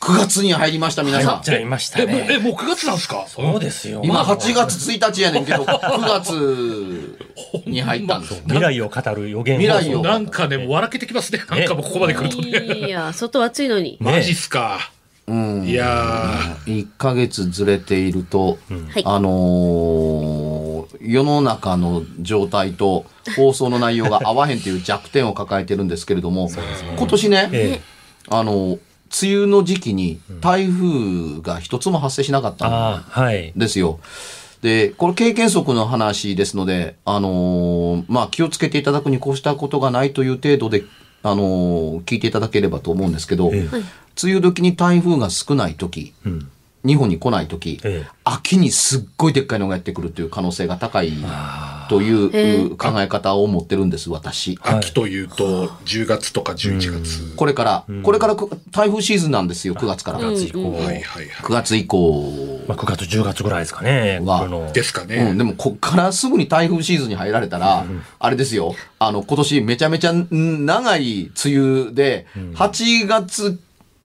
9月に入りました皆さんちゃいましたえ、もうえね。もう9月なんですか？そうですよ。今まあ8月1日やねんけど9月に入ったんです未来を語る予言未来をなんかね、もう笑けてきますね。なんかもうここまで来るとね。いや、外暑いのに。マジっすか。うんいや1ヶ月ずれていると、はいあのー世の中の状態と放送の内容が合わへんという弱点を抱えてるんですけれども、今年ね、ええあの梅雨の時期に台風が一つも発生しなかったん。ですよ。で、これ経験則の話ですので、あのーまあ、気をつけていただくにこうしたことがないという程度で、あのー聞いていただければと思うんですけど、え梅雨時に台風が少ない時、ん日本に来ない時、ええ秋にすっごいでっかいのがやってくるという可能性が高いという考え方を持ってるんです、私。ー、秋というと10月とか11月。これから、これからく台風シーズンなんですよ、9月から。9月以降。はいはいはい。9月以降まあ、9月、10月ぐらいですかね。はですかね。うん、でもこっからすぐに台風シーズンに入られたら、あれですよ、あの、今年めちゃめちゃん長い梅雨で、8月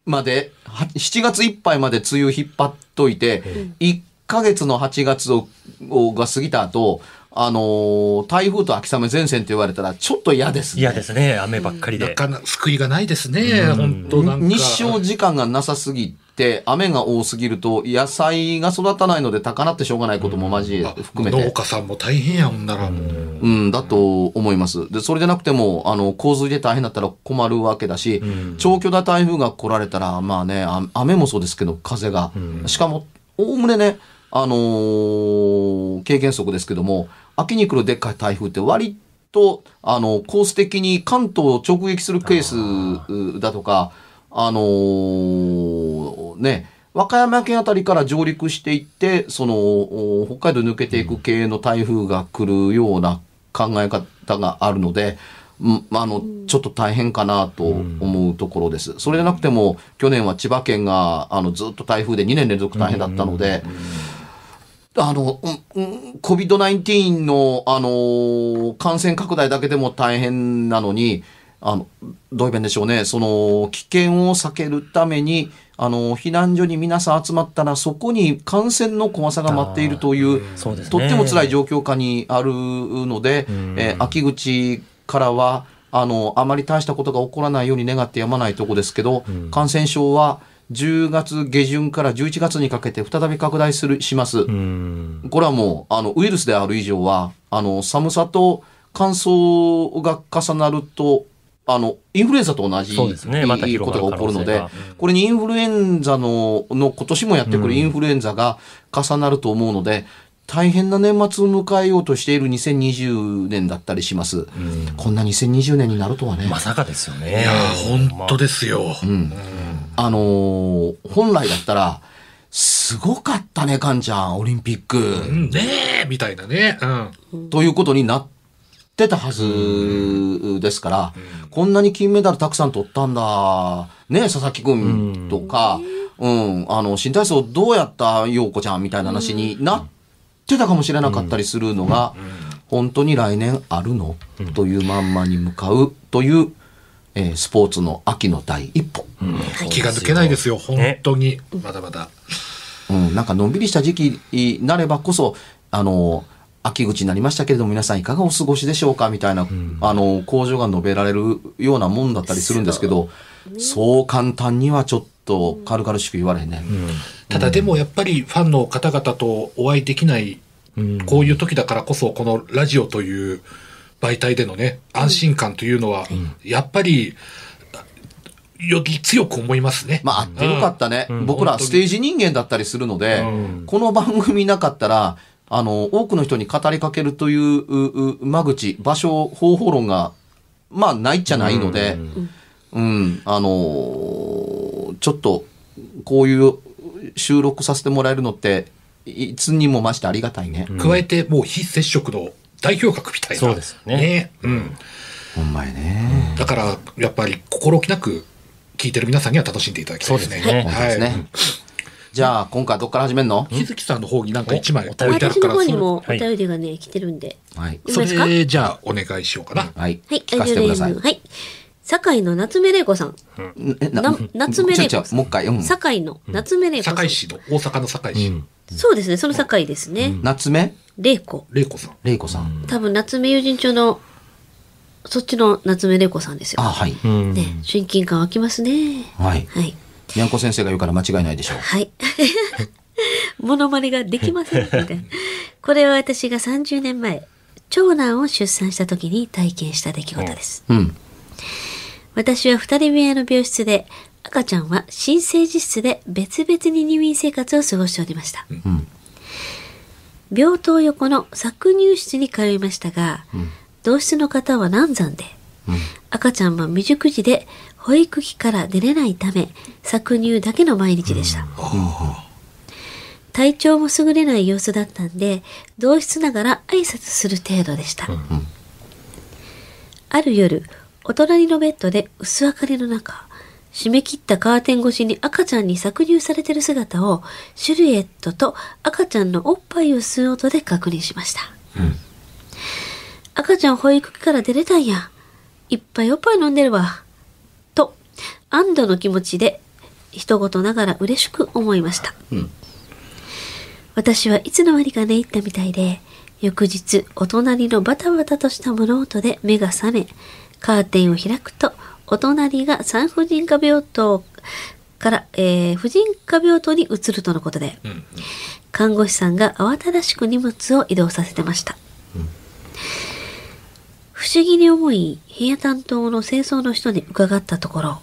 まで、は7月いっぱいまで梅雨引っ張っといて、1ヶ月の8月ををが過ぎた後、あのー台風と秋雨前線と言われたらちょっと嫌ですね。嫌ですね。雨ばっかりで。なかなか救いがないですね。本当なんか。日照時間がなさすぎて、雨が多すぎると、野菜が育たないので高鳴ってしょうがないことも交えあ含めて。農家さんも大変や、ほんならもう。うん、だと思います。で、それでなくても、あの、洪水で大変だったら困るわけだし、長距離台風が来られたら、まあね、あ雨もそうですけど、風が。しかも、おおむねね、あのー経験則ですけども、秋に来るでっかい台風って割と、あの、コース的に関東を直撃するケースだとか、あのーね、和歌山県あたりから上陸していって、その、お北海道抜けていく系の台風が来るような考え方があるので、うんまああの、ちょっと大変かなと思うところです。それでなくても、去年は千葉県が、あの、ずっと台風で2年連続大変だったので、あの、うんうん、COVID-19 の、あのー感染拡大だけでも大変なのに、あの、どういう弁でしょうね、その、危険を避けるために、あの、避難所に皆さん集まったら、そこに感染の怖さが待っているという、ねとっても辛い状況下にあるので、えー秋口からは、あの、あまり大したことが起こらないように願ってやまないとこですけど、感染症は10月下旬から11月にかけて再び拡大する、します。うん。これはもう、あの、ウイルスである以上は、あの、寒さと乾燥が重なると、あの、インフルエンザと同じそうですねまたことが起こるのでこれにインフルエンザの、の今年もやってくるインフルエンザが重なると思うので、大変な年末を迎えようとしている2020年だったりします。こんな2020年になるとはね。まさかですよね。いやー、本当ですよ。あのー本来だったら、すごかったね、カンちゃん、オリンピック。うんねえ、みたいなね。うん。ということになってたはずですから、こんなに金メダルたくさん取ったんだ、ね、佐々木くん。とか、うん、あの、新体操どうやった陽子ちゃんみたいな話になってたかもしれなかったりするのが、本当に来年あるの？というまんまに向かうという、えースポーツの秋の第一歩。気が抜けないですよ本当に。まだまだ。うん、なんかのんびりした時期になればこそ、あの、秋口になりましたけれども、皆さんいかがお過ごしでしょうかみたいな、あの、向上が述べられるようなもんだったりするんですけど、そう簡単にはちょっと軽々しく言われへんね。ただでもやっぱりファンの方々とお会いできないこういう時だからこそこのラジオという媒体でのね安心感というのはやっぱりより強く思いますね。まあ、あってよかったね。僕ら本当にステージ人間だったりするので、この番組なかったら、あの、多くの人に語りかけるといううう間口、場所、方法論が、まあ、ないっちゃないので、うん、あのーちょっと、こういう収録させてもらえるのって、いつにも増してありがたいね。加えてもう非接触の代表格みたいな。そうですよねうん。ほんまやね。だからやっぱり心置きなく聞いてる皆さんには楽しんでいただきたいですね。そうですね。はいじゃあ、今回どっから始めるの？日月さんの方になんか一枚お置いてある私のから、それ方にもおはい便りがね、来てるんで。はい。それじゃあお願いしようかな。はい。はい、聞かせてください。はい。堺の夏目玲子さん。えな夏目玲子ちょちょもう一回。うん堺の夏目玲子さん。堺市の、大阪の堺市。そうですね、その堺ですね。夏目？玲子。玲子さん。玲子さん。多分夏目友人帳の、そっちの夏目玲子さんですよ。あ、はい。うんね、親近感湧きますね。はい。はい。にゃんこ先生が言うから間違いないでしょう。はい。モノマネができませんみたいな。これは私が30年前、長男を出産した時に体験した出来事です。うん。私は二人部屋の病室で、赤ちゃんは新生児室で別々に入院生活を過ごしておりました。ん病棟横の搾乳室に通いましたが、同室の方は難産で、赤ちゃんは未熟児で保育器から出れないため、搾乳だけの毎日でした。体調も優れない様子だったんで、同室ながら挨拶する程度でした。ある夜、お隣のベッドで薄明かりの中、締め切ったカーテン越しに赤ちゃんに搾乳されてる姿を、シルエットと赤ちゃんのおっぱいを吸う音で確認しました。赤ちゃん保育器から出れたんや。いっぱいおっぱい飲んでるわ。と、安堵の気持ちで、一言ながら嬉しく思いました。私はいつの間にか寝入ったみたいで、翌日、お隣のバタバタとした物音で目が覚め、カーテンを開くと、お隣が産婦人科病棟から、えー婦人科病棟に移るとのことで、看護師さんが慌ただしく荷物を移動させてました。不思議に思い、部屋担当の清掃の人に伺ったところ、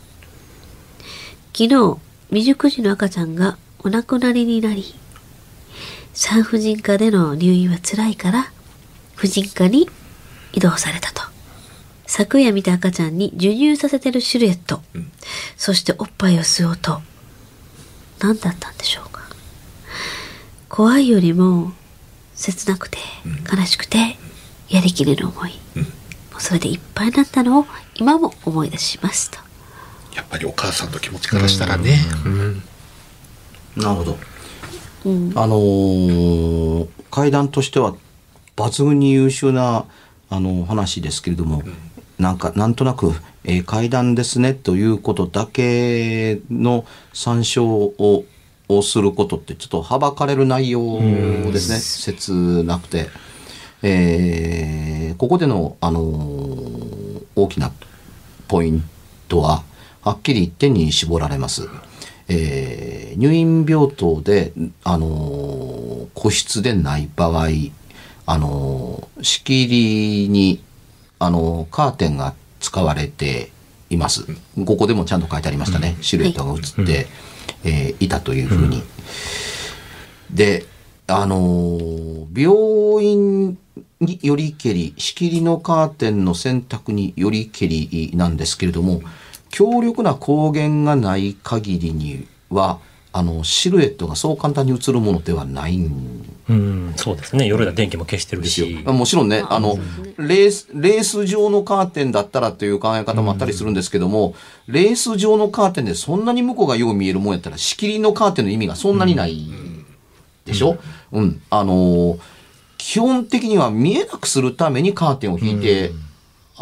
昨日、未熟児の赤ちゃんがお亡くなりになり、産婦人科での入院は辛いから、婦人科に移動されたと。昨夜見た赤ちゃんに授乳させてるシルエット、そしておっぱいを吸う音、何だったんでしょうか。怖いよりも、切なくて、悲しくて、やりきれる思い。もうそれでいっぱいになったのを今も思い出しますと。やっぱりお母さんの気持ちからしたらね。うんなるほど。うん。あのー階段としては抜群に優秀なあの話ですけれども、なんかなんとなく、えー階段ですねということだけの参照ををすることってちょっとはばかれる内容ですね、切なくて。えーここでの、あのー大きなポイントははっきり一点に絞られます。えー入院病棟で、あのー個室でない場合、あのー仕切りに、あのーカーテンが使われています。ここでもちゃんと書いてありましたね。シルエットが映って、えーいたというふうに。で、あのー病院によりけり、仕切りのカーテンの選択によりけりなんですけれども、強力な光源がない限りには、あの、シルエットがそう簡単に映るものではないんうん、そうですね。夜だ電気も消してるですよし。もちろんね、ああのレース、レース状のカーテンだったらという考え方もあったりするんですけども、レース状のカーテンでそんなに向こうがよう見えるもんやったら、仕切りのカーテンの意味がそんなにないでしょ？うん。あのー基本的には見えなくするためにカーテンを引いて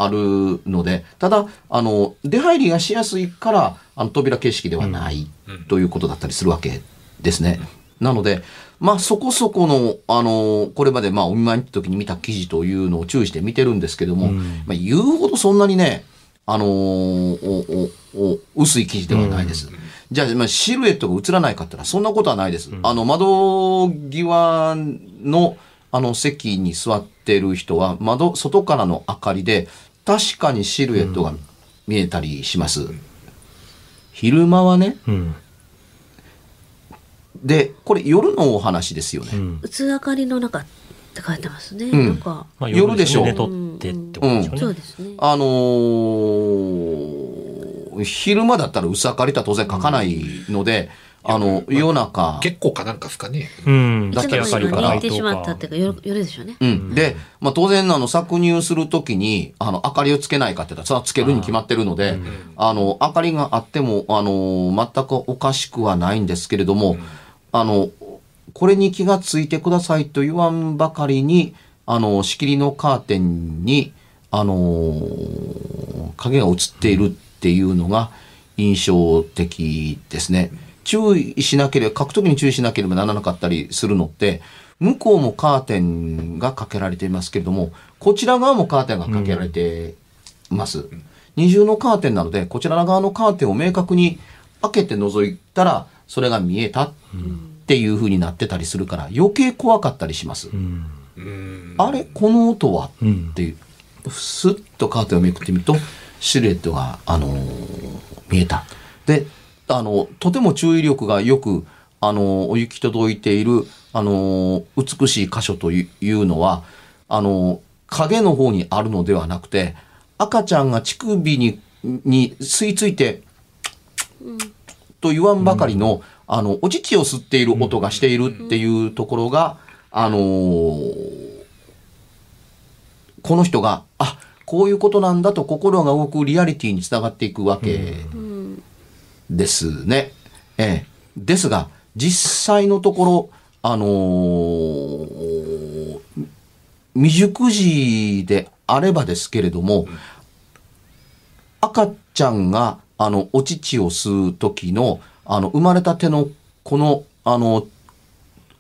あるので、ただ、あの、出入りがしやすいから、あの、扉形式ではないということだったりするわけですね。なので、まあそこそこの、あのこれまでまあお見舞いの時に見た記事というのを注意して見てるんですけども、まあ言うほどそんなにね、あの薄い生地ではないです。じゃあ、まあ、シルエットが映らないかって言ったら、そんなことはないです。あの、窓際の、あの、席に座ってる人は、窓、外からの明かりで、確かにシルエットが見えたりします。昼間はね、うん。で、これ夜のお話ですよね。うん。薄明かりの中って書いてますね。うんなんか、まあ、夜でしょう寝とってってことでしょうね。そうですね。あのー昼間だったら薄明かりとは当然書かないので、あの、夜中、結構かなんかですかね。うん。だけ明かりから寝てしまったっていうか、夜夜でしょうね。うん。で、まあ当然、あの、搾乳するときに、あの、明かりをつけないかって言ったら、つけるに決まってるので、あの、明かりがあっても、あの、全くおかしくはないんですけれども、あの、これに気がついてくださいと言わんばかりに、あの、仕切りのカーテンに、あの、影が映っているっていうのが印象的ですね。注意しなければ、書くときに注意しなければならなかったりするのって、向こうもカーテンがかけられていますけれども、こちら側もカーテンがかけられています。二重のカーテンなので、こちら側のカーテンを明確に開けて覗いたら、それが見えたっていう風になってたりするから、余計怖かったりします。うん。うん。あれこの音は？うんっていう、スッとカーテンをめくってみると、シルエットが、あのー見えた。で、あの、とても注意力がよく、あのお行き届いている、あの美しい箇所というのは、あの影の方にあるのではなくて、赤ちゃんが乳首に、に吸い付いて、と言わんばかりの、あの、お乳を吸っている音がしているっていうところが、あのーこの人が、あ、こういうことなんだと心が動くリアリティにつながっていくわけ。ですね。ええ。ですが、実際のところ、あのー未熟児であればですけれども、赤ちゃんが、あの、お乳を吸う時の、あの、生まれたての、この、あの、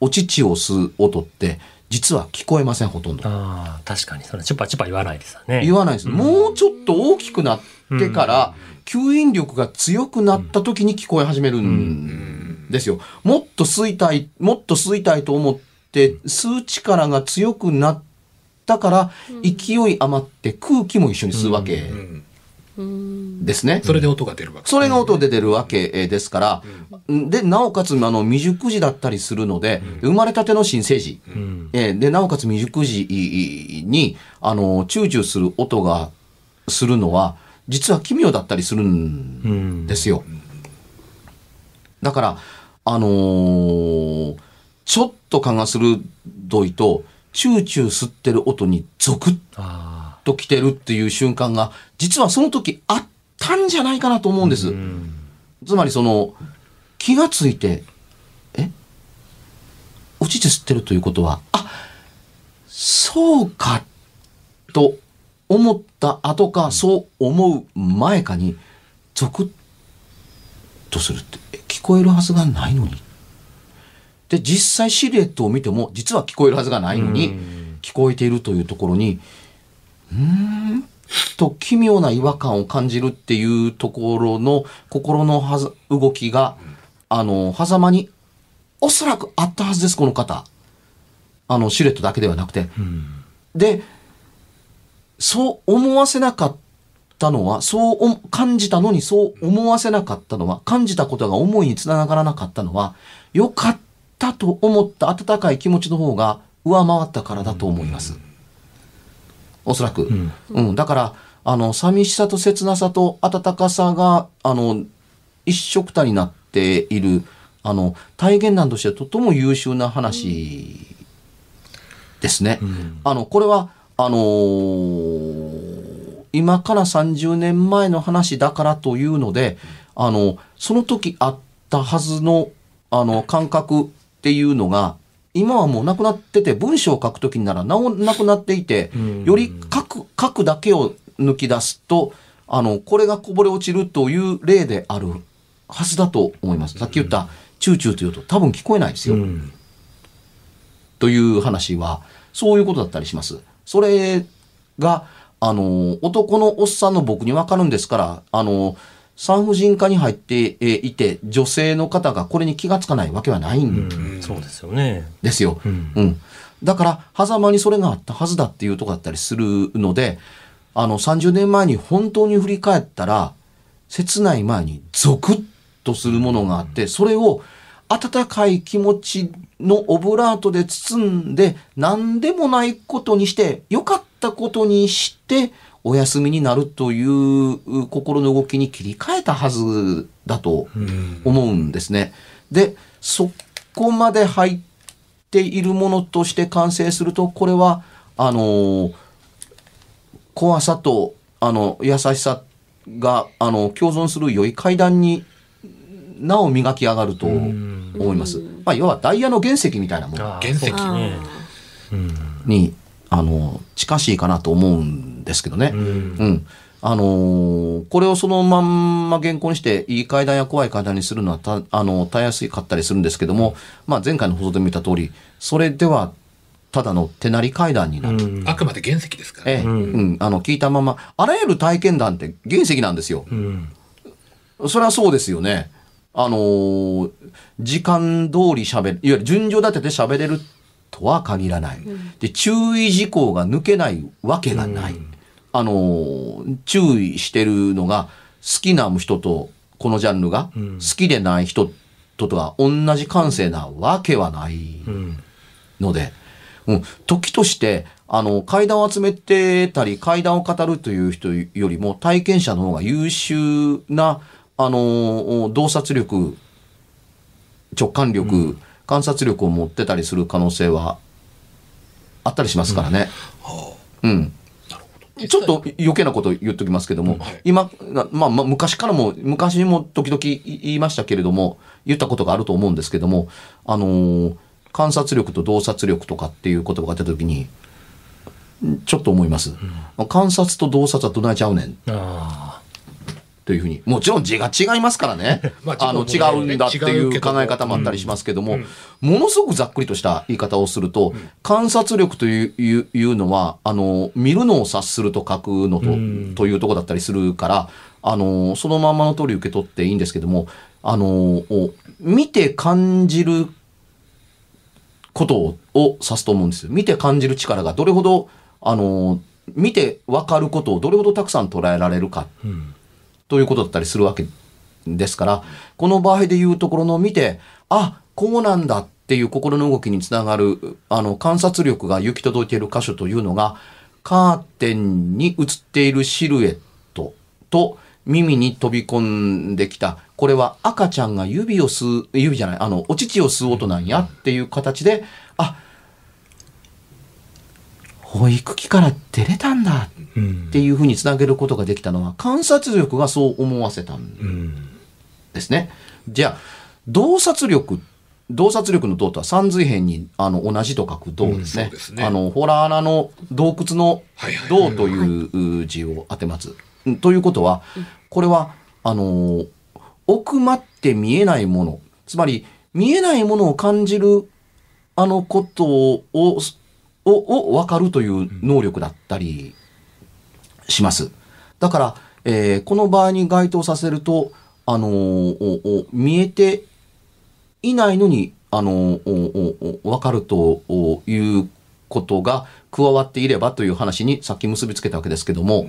お乳を吸う音って、実は聞こえません、ほとんど。ああ、確かに。それ、チュパチュパ言わないですよね。言わないです。もうちょっと大きくなってから、吸引力が強くなった時に聞こえ始めるんですよ。もっと吸いたい、もっと吸いたいと思って、吸う力が強くなったから、勢い余って空気も一緒に吸うわけうんですね。それで音が出るわけ。それが音で出るわけえーですから、で、なおかつ、あの、未熟児だったりするので、生まれたての新生児、うん。えーで、なおかつ未熟児に、あの、チューチューする音がするのは、実は奇妙だったりするんですよ。だから、あのーちょっと勘が鋭いと、チューチュー吸ってる音にゾクッあと来てるっていう瞬間が、実はその時あったんじゃないかなと思うんです。つまりその、気がついて、え？お乳吸ってるということは、あ、そうか、と思った後か、そう思う前かに、ゾクッとするって、え聞こえるはずがないのに。で、実際シルエットを見ても、実は聞こえるはずがないのに、聞こえているというところに、うーんと奇妙な違和感を感じるっていうところの心のはず動きが、あの、狭間におそらくあったはずです、この方。あの、シルエットだけではなくて。で、そう思わせなかったのは、そうお感じたのにそう思わせなかったのは、感じたことが思いにつながらなかったのは、よかったと思った温かい気持ちの方が上回ったからだと思います。おそらく。うん、だから、あの、寂しさと切なさと温かさが、あの、一緒くたになっている、あの、体現談としてはとても優秀な話ですね。うんあの、これは、あのー今から30年前の話だからというので、あの、その時あったはずの、あの、感覚っていうのが、今はもうなくなってて、文章を書くときにならなおなくなっていて、んより書く、書くだけを抜き出すと、あの、これがこぼれ落ちるという例であるはずだと思います。さっき言った、チューチューというと多分聞こえないですよ。うんという話は、そういうことだったりします。それが、あの、男のおっさんの僕にわかるんですから、あの、産婦人科に入ってえいて、女性の方がこれに気がつかないわけはないんうんそうですよね。ですよ。うんうん。だから、狭間にそれがあったはずだっていうとこだったりするので、あの、30年前に本当に振り返ったら、切ない前にゾクッとするものがあって、それを温かい気持ちのオブラートで包んで、何でもないことにして、良かったことにして、お休みになるという心の動きに切り替えたはずだとうん思うんですね。で、そこまで入っているものとして完成すると、これは、あの、怖さと、あの、優しさが、あの、共存する良い階段になお磨き上がると思います。まあ、要はダイヤの原石みたいなもの原石に、あの、近しいかなと思うんですけどね。うんうん。あのーこれをそのまんま原稿にして、いい階段や怖い階段にするのはた、あの、たやすかったりするんですけども、まあ前回の放送でも言った通り、それでは、ただの手なり階段になる。うんあくまで原石ですからね。ええ、うん、あの、聞いたまま、あらゆる体験談って原石なんですよ。うんそれはそうですよね。あのー時間通り喋る、いわゆる順序立てて喋れるとは限らない。で、注意事項が抜けないわけがない。あのー注意してるのが、好きな人と、このジャンルが、うん。好きでない人ととは同じ感性なわけはないうん。ので、うん、時として、あの、階段を集めてたり、階段を語るという人よりも、体験者の方が優秀な、あの、洞察力、直感力、観察力を持ってたりする可能性はあったりしますからね。うん。ちょっと余計なこと言っときますけども、はい。今、まあ、まあ、昔からも、昔にも時々言いましたけれども、言ったことがあると思うんですけども、あのー観察力と洞察力とかっていう言葉が出た時に、ちょっと思います。観察と洞察はどないちゃうねん。あというふうに。もちろん字が違いますからね。まああの、違うんだっていう考え方もあったりしますけども、ものすごくざっくりとした言い方をすると、観察力といういうのは、あの、見るのを察すると書くのと、うん。というとこだったりするから、あの、そのまんまの通り受け取っていいんですけども、あの、お見て感じることをを指すと思うんですよ。見て感じる力がどれほど、あの、見て分かることをどれほどたくさん捉えられるか。ーうんということだったりするわけですから、この場合でいうところの見て、あ、こうなんだっていう心の動きにつながる、あの、観察力が行き届いている箇所というのが、カーテンに映っているシルエットと耳に飛び込んできた、これは赤ちゃんが指を吸う、指じゃない、あの、お乳を吸う音なんやっていう形で、あ、保育器から出れたんだうんっていうふうにつなげることができたのは観察力がそう思わせたんうんですね。じゃあ洞察力洞察力の洞とは三髄辺にあの同じと書く洞ですね。うんすねあのホラー穴の洞窟の洞という字を当てます。うんということはこれはあの奥まって見えないものつまり見えないものを感じるあのことををを分かるという能力だったりします。だから、えーこの場合に該当させると、あのーおお見えていないのに、あのーおおお分かるとおいうことが加わっていればという話にさっき結びつけたわけですけども、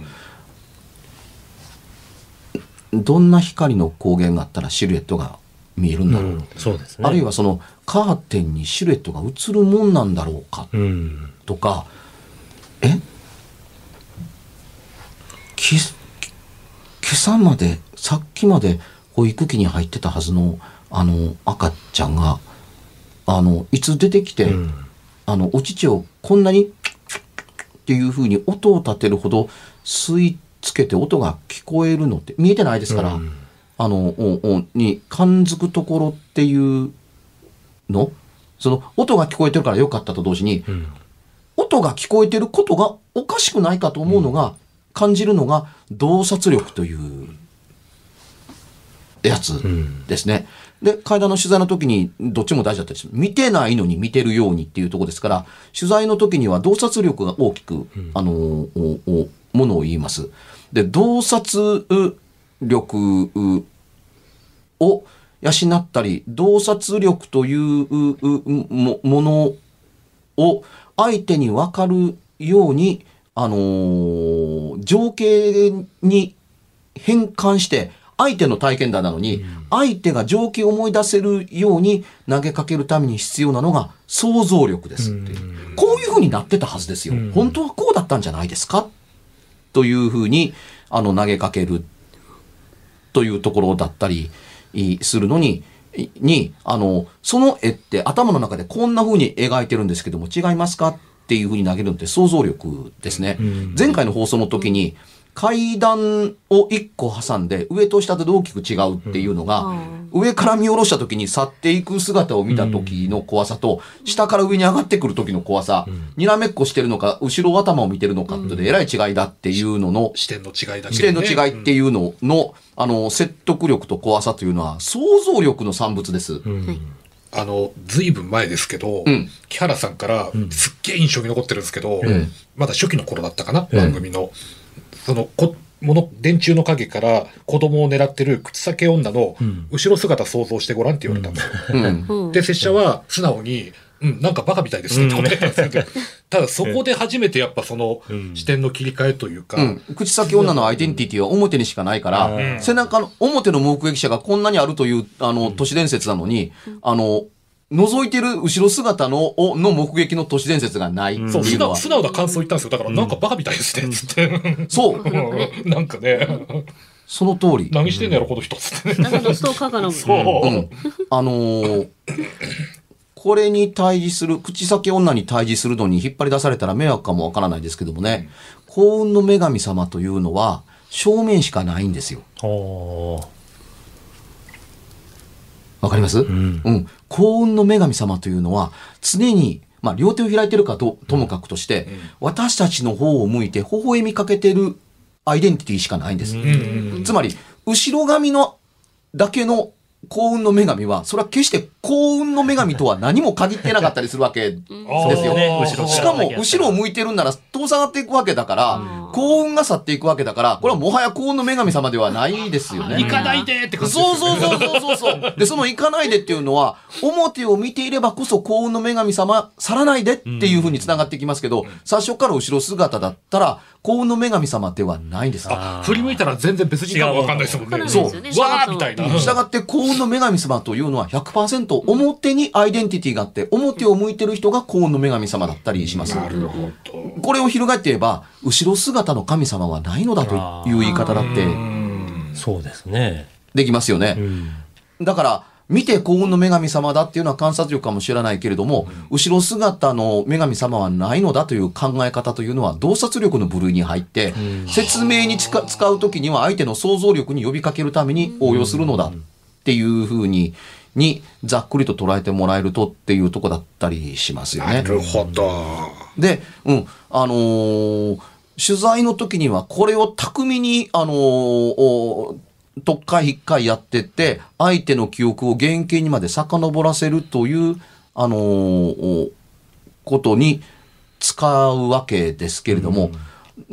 どんな光の光源があったらシルエットが見えるんだ。ろう、うん。そうですね。あるいはそのカーテンにシルエットが映るもんなんだろうか。うん。とか、え？き今朝まで、さっきまで保育器に入ってたはずの、あの、赤ちゃんが、あの、いつ出てきて、うん。あの、お乳をこんなに、っていう風に音を立てるほど吸い付けて音が聞こえるのって見えてないですから、うんあの、おおに感づくところっていうの？その音が聞こえてるから良かったと同時に、うん音が聞こえてることがおかしくないかと思うのが、感じるのが洞察力というやつんですね。で、階段の取材の時にどっちも大事だったりする。見てないのに見てるようにっていうところですから、取材の時には洞察力が大きく、あのものを言います。で、洞察力を養ったり、洞察力というううもものを相手に分かるように、あのー情景に変換して、相手の体験談なのに、相手が情景を思い出せるように投げかけるために必要なのが想像力ですっていう。こういう風になってたはずですよ。本当はこうだったんじゃないですか？という風に、あの、投げかけるというところだったりいするのに、いに、あの、その絵って頭の中でこんな風に描いてるんですけども違いますかっていう風に投げるのって想像力ですね。前回の放送の時に階段を一個挟んで上と下で大きく違うっていうのが、上から見下ろした時に去っていく姿を見た時の怖さと、下から上に上がってくる時の怖さ、にらめっこしてるのか、後ろ頭を見てるのかってでえらい違いだっていうのの、視点の違いだけ視で、点の違いっていうのの、あの、説得力と怖さというのは、想像力の産物です。あの、ずい。ぶん前ですけど、うん。木原さんからすっげえ印象に残ってるんですけど、ん。まだ初期の頃だったかな、ええ番組の。その、こ、もの、電柱の影から子供を狙ってる口裂け女のん。後ろ姿想像してごらんって言われたんです。よ。うん。うん。で、拙者は素直に、うん、なんかバカみたいですねって答えたんですけど、ただそこで初めてやっぱそのうん。視点の切り替えというか、うん。口先女のアイデンティティは表にしかないから、うん。背中の、表の目撃者がこんなにあるという、あの、都市伝説なのに、あの、覗いてる後ろ姿の、おの目撃の都市伝説がないってそう、素直、いうのは。素直な感想言ったんですよ。だからなんかバカみたいですね、つって。そう。う んなんかね、その通り。何してんのやろ、この人、つってね。なんかのストーカーかな。そう。うん。あのーこれに対峙する、口先女に対峙するのに引っ張り出されたら迷惑かもわからないですけどもね、幸運の女神様というのは正面しかないんですよ。おーわかります、ん。うん。幸運の女神様というのは常に、まあ両手を開いてるかとともかくとして、私たちの方を向いて微笑みかけてるアイデンティティしかないんです。うん。つまり、後ろ髪のだけの幸運の女神は、それは決して幸運の女神とは何も限ってなかったりするわけですよ。ね後ろしかも、後ろを向いてるんなら遠ざかっていくわけだから、幸運が去っていくわけだから、これはもはや幸運の女神様ではないですよね。行かないでって感じですよねそうそうそうそうそう。で、その行かないでっていうのは、表を見ていればこそ幸運の女神様、去らないでっていうふうに繋がっていきますけど、最初から後ろ姿だったら、幸運の女神様ではないんです。あ振り向いたら全然別人かもわかんないですもんね。そうわーみたいな。したがって幸運の女神様というのは100%表にアイデンティティがあって、表を向いてる人が幸運の女神様だったりします。なるほど。これを翻って言えば、後ろ姿の神様はないのだという言い方だってそうですね。できますよね。うんだから、見て幸運の女神様だっていうのは観察力かもしれないけれども、後ろ姿の女神様はないのだという考え方というのは洞察力の部類に入って、説明に使使うときには相手の想像力に呼びかけるために応用するのだっていうふうに、にざっくりと捉えてもらえるとっていうとこだったりしますよね。なるほど。で、うん、あのー取材の時にはこれを巧みに、あのーお特回引っかいやってって、相手の記憶を原型にまで遡らせるという、あのーおことに使うわけですけれども、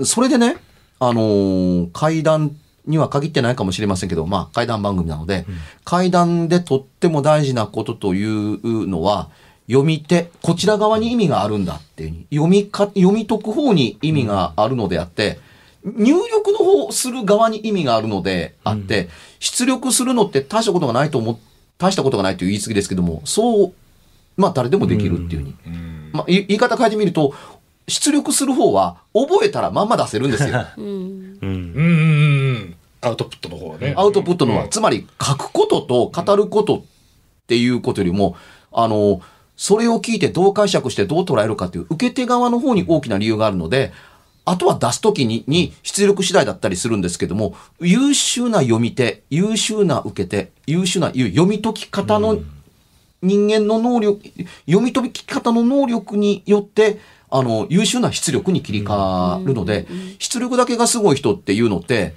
それでね、あのー階段には限ってないかもしれませんけど、まあ、階段番組なので、階段でとっても大事なことというのは、読み手、こちら側に意味があるんだっていうふうに、読みか、読み解く方に意味があるのであって、入力の方する側に意味があるのであって、出力するのって大したことがないと思う、大したことがないという言い過ぎですけども、そう、まあ誰でもできるっていうふうに。まあ、い言い方変えてみると、出力する方は覚えたらまんま出せるんですよ。うん。うんうんうんうん。アウトプットの方はね。アウトプットのは、つまり書くことと語ることっていうことよりも、あの、それを聞いてどう解釈してどう捉えるかっていう受け手側の方に大きな理由があるので、あとは出すときにに出力次第だったりするんですけども、優秀な読み手、優秀な受け手、優秀な読み解き方の人間の能力、読み解き方の能力によって、あの、優秀な出力に切り替わるので、出力だけがすごい人っていうのって、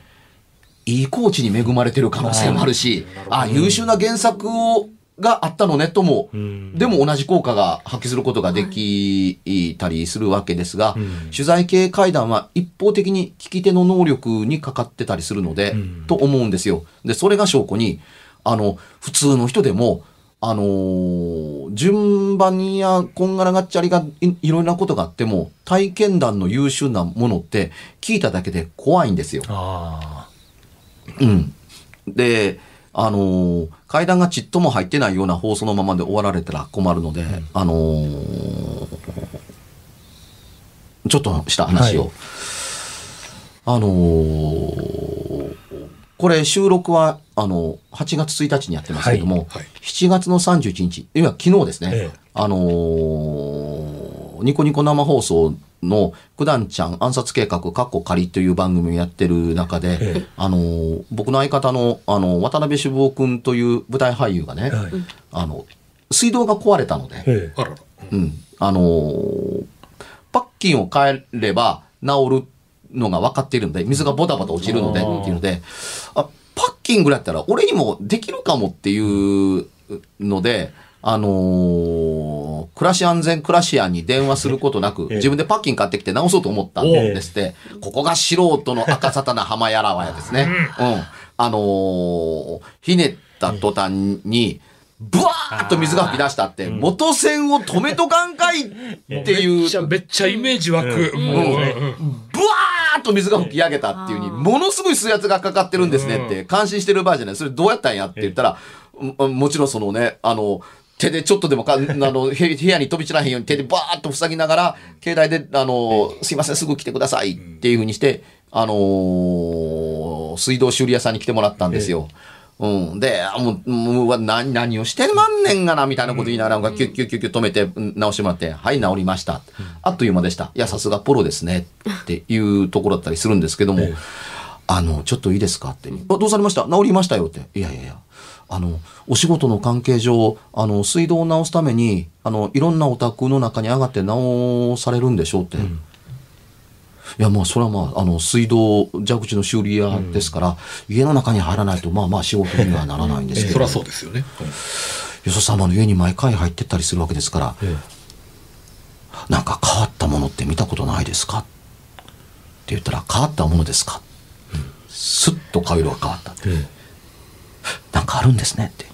いいコーチに恵まれてる可能性もあるし、あ、優秀な原作を、があったのねとも、でも同じ効果が発揮することができたりするわけですが、取材系会談は一方的に聞き手の能力にかかってたりするので、と思うんですよ。で、それが証拠に、あの、普通の人でも、あのー順番やこんがらがっちゃりがいいろいろなことがあっても、体験談の優秀なものって聞いただけで怖いんですよ。あうん。で、あのー階段がちっとも入ってないような放送のままで終わられたら困るので、あのーちょっとした話を。はい。あのーこれ収録は、あの、8月1日にやってますけども、はい。はい。7月の31日、いや、昨日ですね、ええ。あのーニコニコ生放送の九段ちゃん暗殺計画カッコ仮という番組をやってる中で、ええあのー僕の相方の、あの、渡辺志望君という舞台俳優がね、あ。はい。あの、水道が壊れたので、え。うん。あのーパッキンを変えれば治るのが分かっているので、水がボタボタ落ちるので、っていうので、あ、パッキンぐらいやったら俺にもできるかもっていうので、あのー暮らし安全暮らし屋に電話することなく、ええ。自分でパッキン買ってきて直そうと思ったんですって、ここが素人の赤沙汰な浜やらわやですね。うん。あのーひねった途端に、ブワーッと水が噴き出したって、元栓を止めとかんかいっていう。めっちゃ、めっちゃイメージ湧く。もう、うん。ブワーッと水が吹き上げたっていうに、ものすごい水圧がかかってるんですねって、感心してる場合じゃない。それどうやったんやって言ったら、ももちろんそのね、あの、手でちょっとでもか、あの、へ部屋に飛び散らへんように手でバーッと塞ぎながら、携帯で、あの、すいません、すぐ来てくださいっていうふうにして、あのー水道修理屋さんに来てもらったんですよ。うん。で、あもう、もう何、何をしてまんねんがな、みたいなこと言いながら、なんかキュッキュッキュッキュッ止めて、うん直してもらって、はい、治りました。あっという間でした。いや、さすがプロですね。っていうところだったりするんですけども、あの、ちょっといいですか？って。あどうされました？治りましたよって。いやいやいや。あの、お仕事の関係上、あの、水道を直すために、あの、いろんなお宅の中に上がって直されるんでしょうって。いや、まあ、それはまあ、あの、水道蛇口の修理屋ですから、家の中に入らないと、まあまあ仕事にはならないんですけど。そりゃそうですよね。よそ様の家に毎回入ってったりするわけですから、えなんか変わったものって見たことないですか？って言ったら、変わったものですか、スッと顔色が変わったって。えなんかあるんですねって。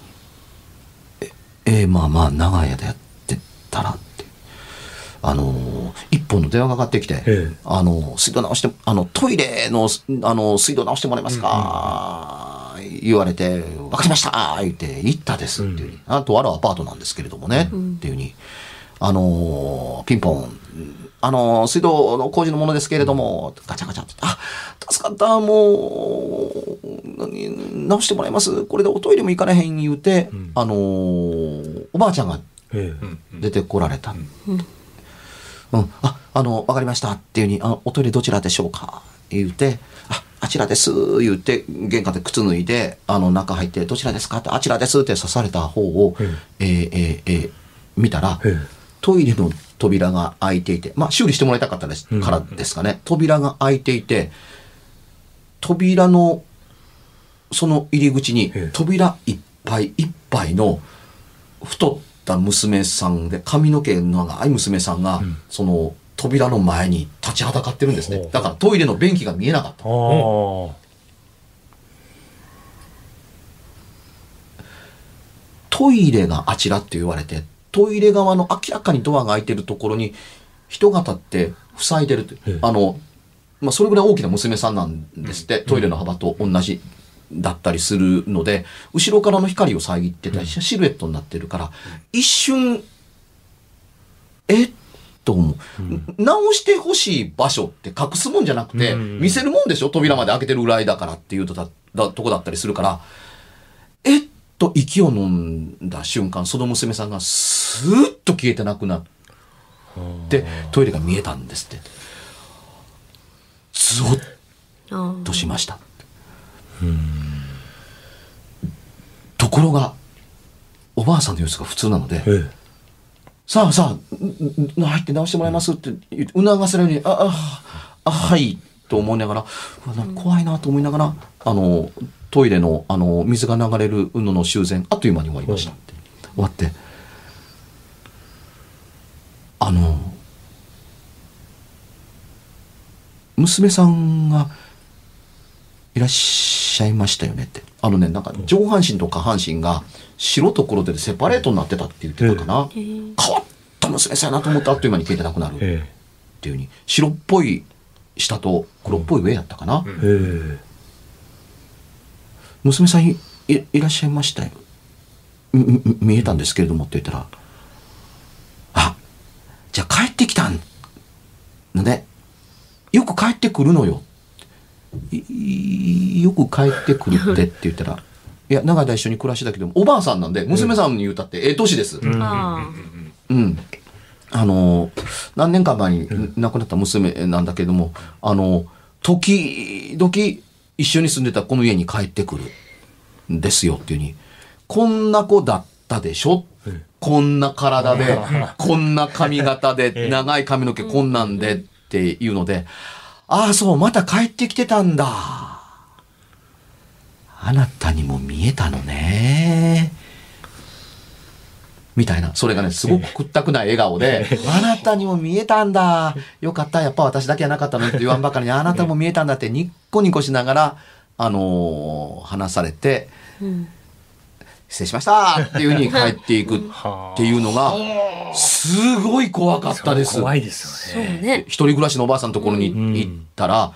え、えーまあまあ、長い間やってたらって。あのー一本の電話がかかってきて、ええ。あのー水道直して、あの、トイレの、あの、水道直してもらえますか、言われて、わかりました言って、行ったですっていうふうに、あとあるアパートなんですけれどもね、っていうふうに、あのーピンポン、あのー水道の工事のものですけれども、ガチャガチャって、あ、助かった、もう、何直してもらいます。これでおトイレも行かれへん言うて、あのーおばあちゃんがえ出てこられた。うん、あ、あの、わかりましたっていうに、あおトイレどちらでしょうか？言うて、あ、あちらです言うて、玄関で靴脱いで、あの、中入って、どちらですか？って、あちらですって刺された方を、えーえーえー見たら、え。トイレの扉が開いていて、まあ、修理してもらいたかったです、うんからですかね。扉が開いていて、扉の、その入り口にええ、扉いっぱいいっぱいの、太った娘さんで、髪の毛の長い娘さんが、その、扉の前に立ちはだかってるんですね。だからトイレの便器が見えなかった。トイレがあちらって言われて、トイレ側の明らかにドアが開いてるところに人が立って塞いでるという。ええ。あの、まあ、それぐらい大きな娘さんなんですって、トイレの幅と同じだったりするので、後ろからの光を遮ってたり、シルエットになってるから、一瞬、えっと思う。直してほしい場所って隠すもんじゃなくて、うん。見せるもんでしょ扉まで開けてるぐらいだからっていうとだだとこだったりするから、と息を飲んだ瞬間、その娘さんがススーッと消えてなくなってトイレが見えたんですって。ズオッとしましたところがおばあさんの様子が普通なのでえさあさあ、入って直してもらいますって言って促せるように、あ、あ、あ、はい、と思いながら、怖いなと思いながら、あの、トイレの、あの、水が流れるのの修繕、あっという間に終わりましたって。終わって、あの、娘さんがいらっしゃいましたよねって。あのね、なんか上半身と下半身が白と黒でセパレートになってたって言ってたかな。へー変わった娘さんやなと思ってあっという間に消えてなくなるっえていうふうに白っぽい下と黒っぽい上やったかな、ええ娘さんいいいらっしゃいましたよ。見えたんですけれどもって言ったらあじゃあ帰ってきたんのでよく帰ってくるのよよく帰ってくるってって言ったらいや長い間一緒に暮らしてたけどもおばあさんなんで娘さんに言うたってええ年です、うん。あうん。あの、何年か前に亡くなった娘なんだけれども、あの、時々一緒に住んでたこの家に帰ってくるんですよっていうに、こんな子だったでしょ？こんな体で、こんな髪型で、長い髪の毛こんなんでっていうので、ああ、そう、また帰ってきてたんだ。あなたにも見えたのね。みたいな。それがね、すごくくったくない笑顔で、あなたにも見えたんだ。よかった。やっぱ私だけはなかったのにって言わんばかりに、あなたも見えたんだってニッコニコしながら、あのー話されて、ーうん失礼しましたっていうふうに帰っていくっていうのが、すごい怖かったです。怖いですよね。ね一人暮らしのおばあさんのところにうん行ったら、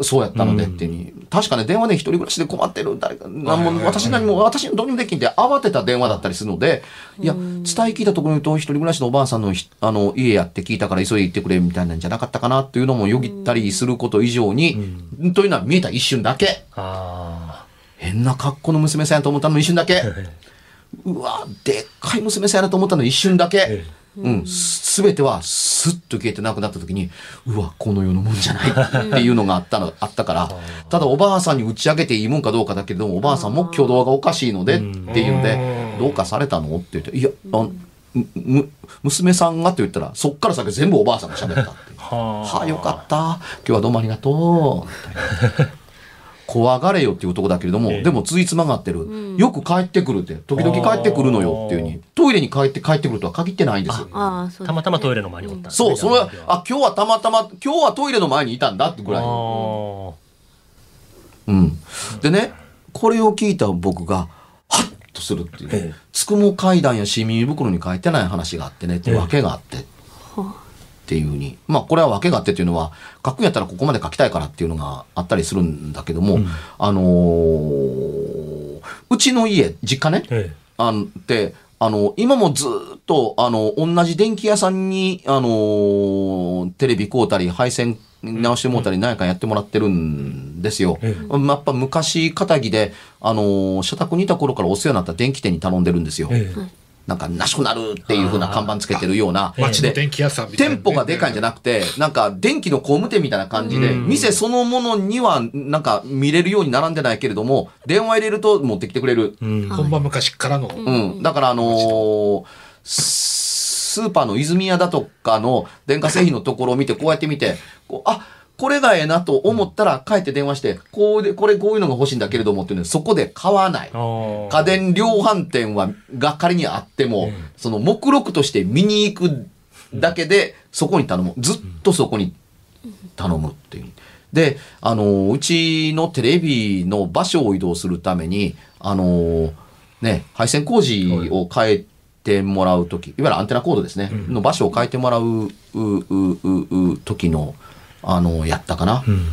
そうやったのでっていうふうに、確かね、電話で一人暮らしで困ってる、誰か、なんも、私何も、私どうにもできんって慌てた電話だったりするので、いや、伝え聞いたところに言うと、一人暮らしのおばあさんのひ、あの、家やって聞いたから急いで行ってくれみたいなんじゃなかったかなっていうのもよぎったりすること以上に、というのは見えた一瞬だけ。あ変な格好の娘さんやと思ったの一瞬だけ。あ。うわ、でっかい娘さんやなと思ったの一瞬だけえ。うん、すべてはスッと消えてなくなった時に、うわ、この世のもんじゃないっていうのがあったの、あったから、ただおばあさんに打ち上げていいもんかどうかだけれども、おばあさんも挙動がおかしいのでっていうので、どうかされたの？って言って、いや、あむ、む娘さんがって言ったら、そっから先全部おばあさんが喋ったって。ははあ、よかった。今日はどうもありがとう。みたいな怖がれよっていうとこだけれども、ええでもついつまがってる。よく帰ってくるって、時々帰ってくるのよっていうふうに、トイレに帰って帰ってくるとは限ってないんですよ。ああそうたまたまトイレの前におったねそう、それはじゃ、あ、今日はたまたま、今日はトイレの前にいたんだってぐらい。あうん。でね、これを聞いた僕が、ハッとするっていう。ええつくも階段や市民袋に書いてない話があってね、っていうわけがあって。はっていうふうに。まあ、これは訳があってっていうのは、書くんやったらここまで書きたいからっていうのがあったりするんだけども、あのーうちの家、実家ね、えあのって、あの、今もずっと、あの、同じ電気屋さんに、あのーテレビ買うたり、配線直してもうたり、何やかんやってもらってるんですよ。えやっぱ昔、片木で、あのー社宅にいた頃からお世話になった電気店に頼んでるんですよ。ええなんか、なしくなるっていう風な看板つけてるような。町の電気屋さんみたいなね。店舗がでかいんじゃなくて、なんか電気の工務店みたいな感じで、うん店そのものにはなんか見れるように並んでないけれども、電話入れると持ってきてくれる。うん本場昔からの。うん。だからあのースーパーの泉屋だとかの電化製品のところを見て、こうやって見て、こうあ、これがええなと思ったら帰って電話して、こうで、これこういうのが欲しいんだけれどもっていうので、そこで買わない。家電量販店は、が仮にあっても、その目録として見に行くだけで、そこに頼む。ずっとそこに頼むっていう。で、あの、うちのテレビの場所を移動するために、あの、ね、配線工事を変えてもらうとき、いわゆるアンテナコードですね、の場所を変えてもらう、う、う、う、う、時の、あの、やったかな。うん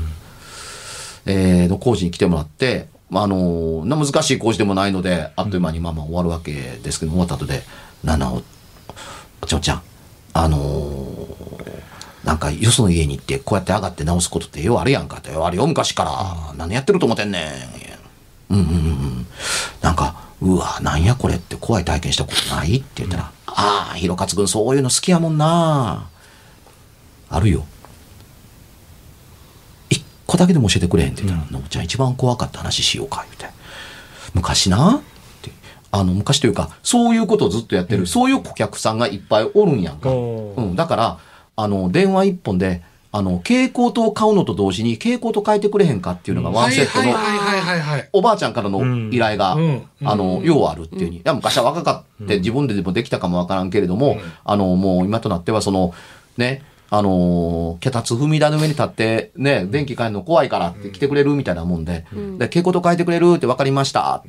えーの工事に来てもらって、まあ、あの、な難しい工事でもないので、あっという間にまあまあ終わるわけですけど、終わった後で、なあなあお、おちょちゃん、あのーなんかよその家に行ってこうやって上がって直すことってようあるやんかって、あるよ昔から、何やってると思ってんねん。うんうんうんうん。なんか、うわ、なんやこれって怖い体験したことない？って言ったら、ああ、ひろかつくんそういうの好きやもんな。あるよ。一個だけでも教えてくれへんって言ったら、のぶちゃん一番怖かった話しようか、言うて。昔なって。あの、昔というか、そういうことをずっとやってる、そういう顧客さんがいっぱいおるんやんか。うん、だから、あの、電話一本で、あの、蛍光灯を買うのと同時に蛍光灯変えてくれへんかっていうのがワンセットの。おばあちゃんからの依頼が、うんあの、ようあるっていうに。いや、昔は若かって自分ででもできたかもわからんけれども、あの、もう今となってはその、ね、あのー脚立踏み台の上に立って、ね、電気変えるの怖いからって来てくれるみたいなもんで、で、蛍光灯変えてくれるって分かりましたっ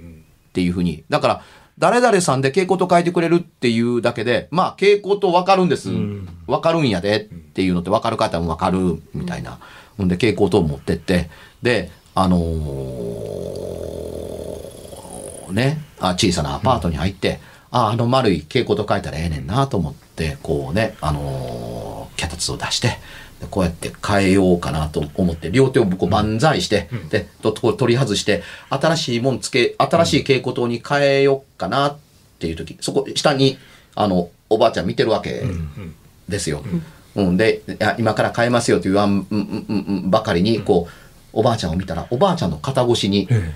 ていうふうに。だから、誰々さんで蛍光灯変えてくれるっていうだけで、まあ、蛍光灯分かるんです。分かるんやでっていうのって分かる方も分かるみたいな。ほんで、蛍光灯持ってって、で、あのーね、あ小さなアパートに入って、あ、あの丸い蛍光灯変えたらええねんなと思って、こうね、あのー脚立を出して、でこうやって変えようかなと思って、両手をこう万歳して、で、とこう取り外して、新しいもんつけ、新しい蛍光灯に変えようかなっていう時、そこ、下に、あの、おばあちゃん見てるわけですよ。うん、で、いや今から変えますよと言わん、うんうんうんうんばかりに、こう、おばあちゃんを見たら、おばあちゃんの肩越しに、え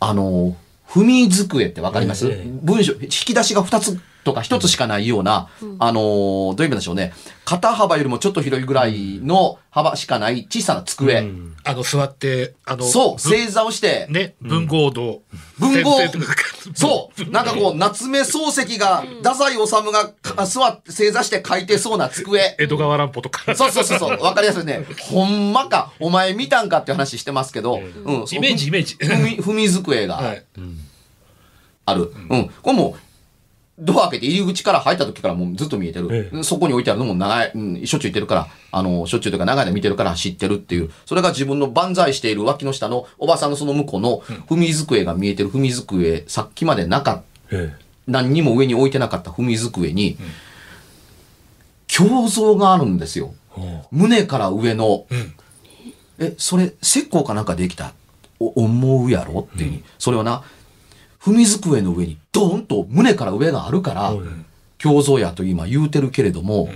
あの、踏み机ってわかります、ええ。文章、引き出しが2つとか1つしかないような、あの、どういう意味でしょうね。肩幅よりもちょっと広いぐらいの幅しかない小さな机。うんあの、座って、あの、そう、ぶ正座をして、ね、文豪堂。文豪そう、なんかこう、夏目漱石が、太宰治がか座って正座して書いてそうな机。江戸川乱歩とか。そうそうそうそう、わかりやすいね。ほんまか、お前見たんかっていう話してますけど、うん、イメージイメージ。踏み、踏み机がはい。ある。うん。これもう、ドア開けて入り口から入った時からもうずっと見えてる。えそこに置いてあるのも長い、うん、しょっちゅう行ってるから、あの、しょっちゅうというか長い間見てるから知ってるっていう。それが自分の万歳している脇の下のおばさんのその向こうの踏み机が見えてる踏み机、さっきまでなかった。え何にも上に置いてなかった踏み机に、胸像があるんですよ。胸から上の、ん。え、それ、石膏かなんかできた？お思うやろ？っていうに、それはな、踏み机の上にドーンと胸から上があるから、胸像やと今言うてるけれども、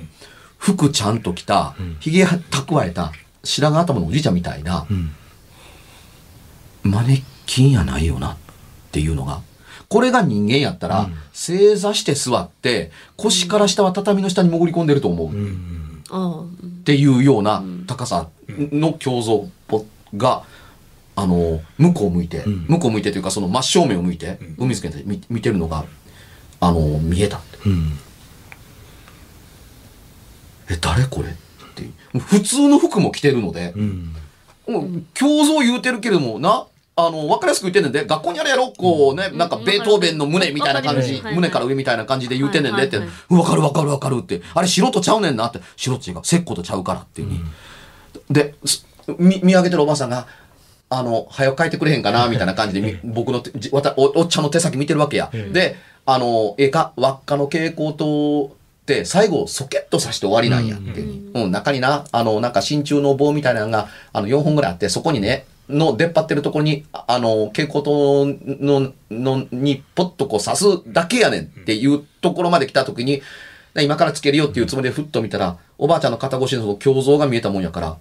服ちゃんと着た、髭蓄えた、白髪頭のおじいちゃんみたいな、マネキンやないよなっていうのが、これが人間やったら、正座して座って、腰から下は畳の下に潜り込んでると思う。っていうような高さの胸像が、あの、向こう向いて、向こう向いてというかその真正面を向いて、海付けで見見てるのが、あの、見えたって。うん。え、誰これって。普通の服も着てるので、うん。もう胸像言うてるけれども、な、あの、わかりやすく言ってんねんで、学校にあるやろ？こうね、なんかベートーベンの胸みたいな感じ胸から上みたいな感じで言うてんねんでって。はいはい、わかるわかるわかるって、あれ白とちゃうねんなって、白って違う、石膏とちゃうからっていうに。で、見上げてるおばさんが、あの、早く書いてくれへんかな、みたいな感じで、み僕のわたおおっちゃんの手先見てるわけや。で、あの、ええか、輪っかの蛍光灯って、最後、ソケットさして終わりなんやっていう。うん、中にな、あの、なんか真鍮の棒みたいなのが、あの、4本ぐらいあって、そこにね、の出っ張ってるところに、ああの、蛍光灯の、の、に、ポッとこう刺すだけやねんっていうところまで来た時に、今からつけるよっていうつもりでふっと見たら、おばあちゃんの肩越しのその胸像が見えたもんやから、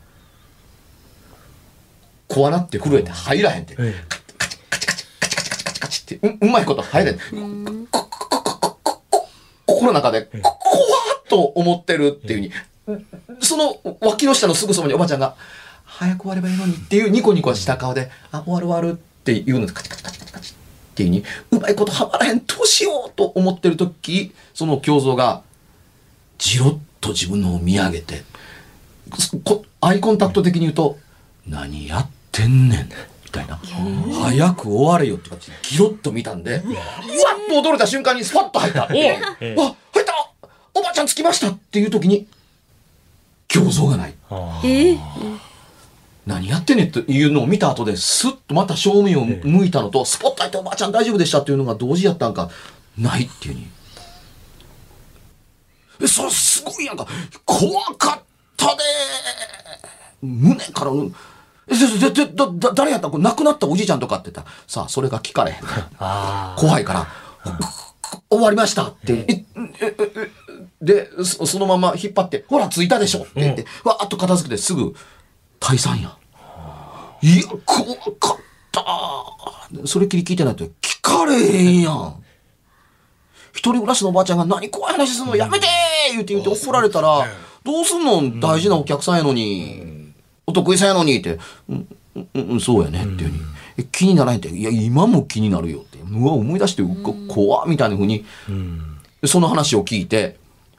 怖なって震えて入らへんって。えカチカチってううまいこと入れん。心の中で、こ怖っと思ってるっていうふうに、その脇の下のすぐそばにおばあちゃんが、早く終わればいいのにっていうニコニコした顔で、あ、終わる終わるっていうので、カチカチカチカチカチっていうふうに、うまいことはまらへん、どうしようと思ってる時、その胸像が、じろっと自分のを見上げて、こアイコンタクト的に言うと、何やってんねん、みたいな。早く終われよって感じで、ギロッと見たんで、うわっと驚いた瞬間にスパッと入った。おえわ、入ったおばあちゃん着きましたっていう時に、胸像がない。何やってんねんっていうのを見た後で、スッとまた正面を向いたのと、スポッと入っておばあちゃん大丈夫でしたっていうのが同時やったんか、ないっていうに。え、それすごいやんか。怖かったで胸からの、え、で、で、で、だ、だ誰やった？これ亡くなったおじいちゃんとかって言ったら、さあ、それが聞かれへんね。ああ。怖いから、終わりましたって、ええええで、そそのまま引っ張って、ほら、着いたでしょって言って、わーっと片付けてすぐ、退散や。いや、怖かったそれきり聞いてないと、聞かれへんやん。一人暮らしのおばあちゃんが何怖い話するのやめてー言って言って怒られたら、どうすんの大事なお客さんやのに、お得意さんやのにって、うん、うん、うんそうやね。っていうふうに。え気にならへんって、いや、今も気になるよって。うわ、思い出して、うわ、怖っ。みたいなふうに、その話を聞いて、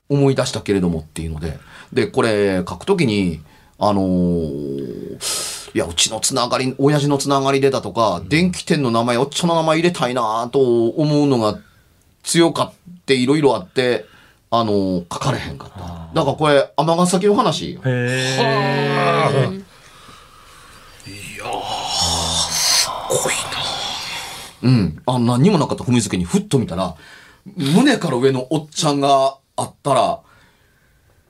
思い出したけれどもっていうので、で、これ、書くときに、あのーいや、うちのつながり、親父のつながりでだとか、電気店の名前、おっちゃんの名前入れたいなと思うのが強かっていろいろあって、あのー書かれへんかった。だからこれ、尼崎の話。へえ。うん。あ、何にもなかった踏み付けにふっと見たら、胸から上のおっちゃんがあったら、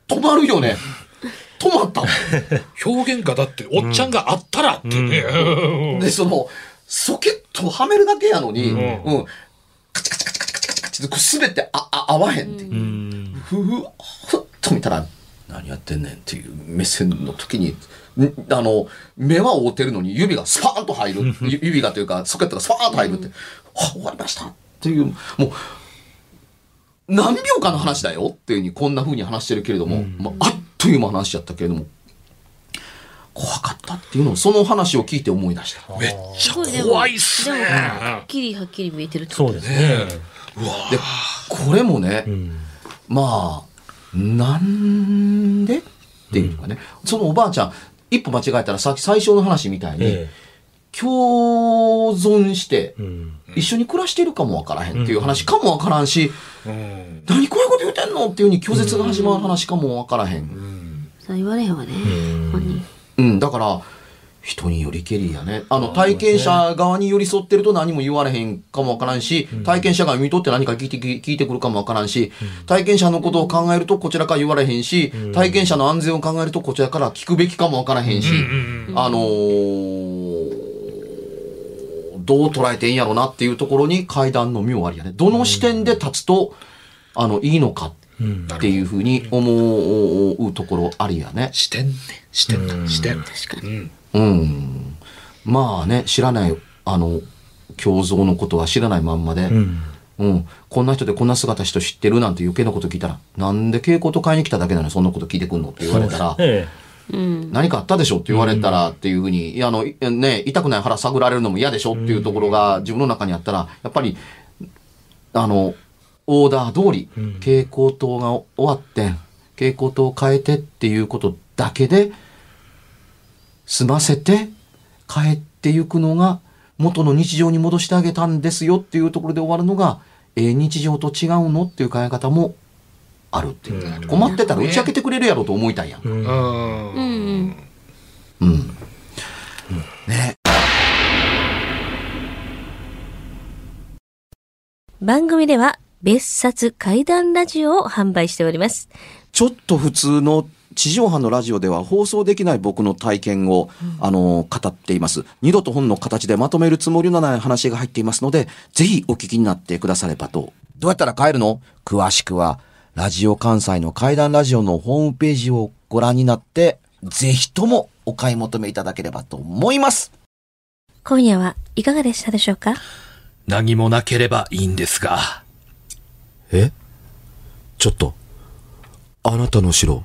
止まるよね。止まったもん。表現がだって、おっちゃんがあったらってね。で、その、ソケットをはめるだけやのに、ううんん。カチカチカチカチカチカチって、すべてあ、あ、合わへんっていう。うん。ふふ、ふっと見たら、何やってんねんっていう目線の時に、んあの、目は覆ってるのに指がスパーンと入る。ゆ 指がというか、ソケットがスパーンと入るって、あ、終わりましたっていう、もう、何秒間の話だよっていうふうにこんな風に話してるけれども、まあ、あっという間の話だったけれども、怖かったっていうのを、その話を聞いて思い出した。めっちゃ怖いっすでも、はねっ。きりはっきり見えてるってことそうですね。で、これもね、うん。まあ、なんで？っていうかね、そのおばあちゃん、一歩間違えたらさっき最初の話みたいに、え共存してえ。うん。一緒に暮らしてるかもわからへんっていう話かもわからんし、うん何こういうこと言うてんのっていうふうに拒絶が始まる話かもわからへん。そう言われへんわねん本人うん、だから、人によりけりやね。あの、体験者側に寄り添ってると何も言われへんかもわからんし、体験者が見とって何か聞いて聞いてくるかもわからんし、体験者のことを考えるとこちらから言われへんし、体験者の安全を考えるとこちらから聞くべきかもわからへんし、あのーどう捉えていいんやろなっていうところに階段の妙ありやね。どの視点で立つと、あの、いいのかっていうふうに思うところありやね。視点ね。視点だ。視点。確かにうん。うん。まあね、知らない、あの、胸像のことは知らないまんまで、うん。うん、こんな人でこんな姿人知ってるなんて余計なこと聞いたら、なんで稽古と買いに来ただけなのにそんなこと聞いてくんのって言われたら、えうん何かあったでしょって言われたらっていうふうに、いや、あの、いね、痛くない腹探られるのも嫌でしょっていうところが自分の中にあったら、やっぱり、あの、オーダー通り、蛍光灯が終わって、蛍光灯を変えてっていうことだけで、済ませて帰っていくのが元の日常に戻してあげたんですよっていうところで終わるのが、えー日常と違うのっていう考え方もあるっていう。困ってたら打ち明けてくれるやろと思いたいやん。え。うん。うん。うんうんうん。ね。番組では別冊怪談ラジオを販売しておりますちょっと普通の地上波のラジオでは放送できない僕の体験を、あの、語っています。二度と本の形でまとめるつもりのない話が入っていますので、ぜひお聞きになってくださればと。どうやったら帰るの？詳しくは、ラジオ関西の怪談ラジオのホームページをご覧になって、ぜひともお買い求めいただければと思います。今夜はいかがでしたでしょうか？何もなければいいんですが。え？ちょっと、あなたの城、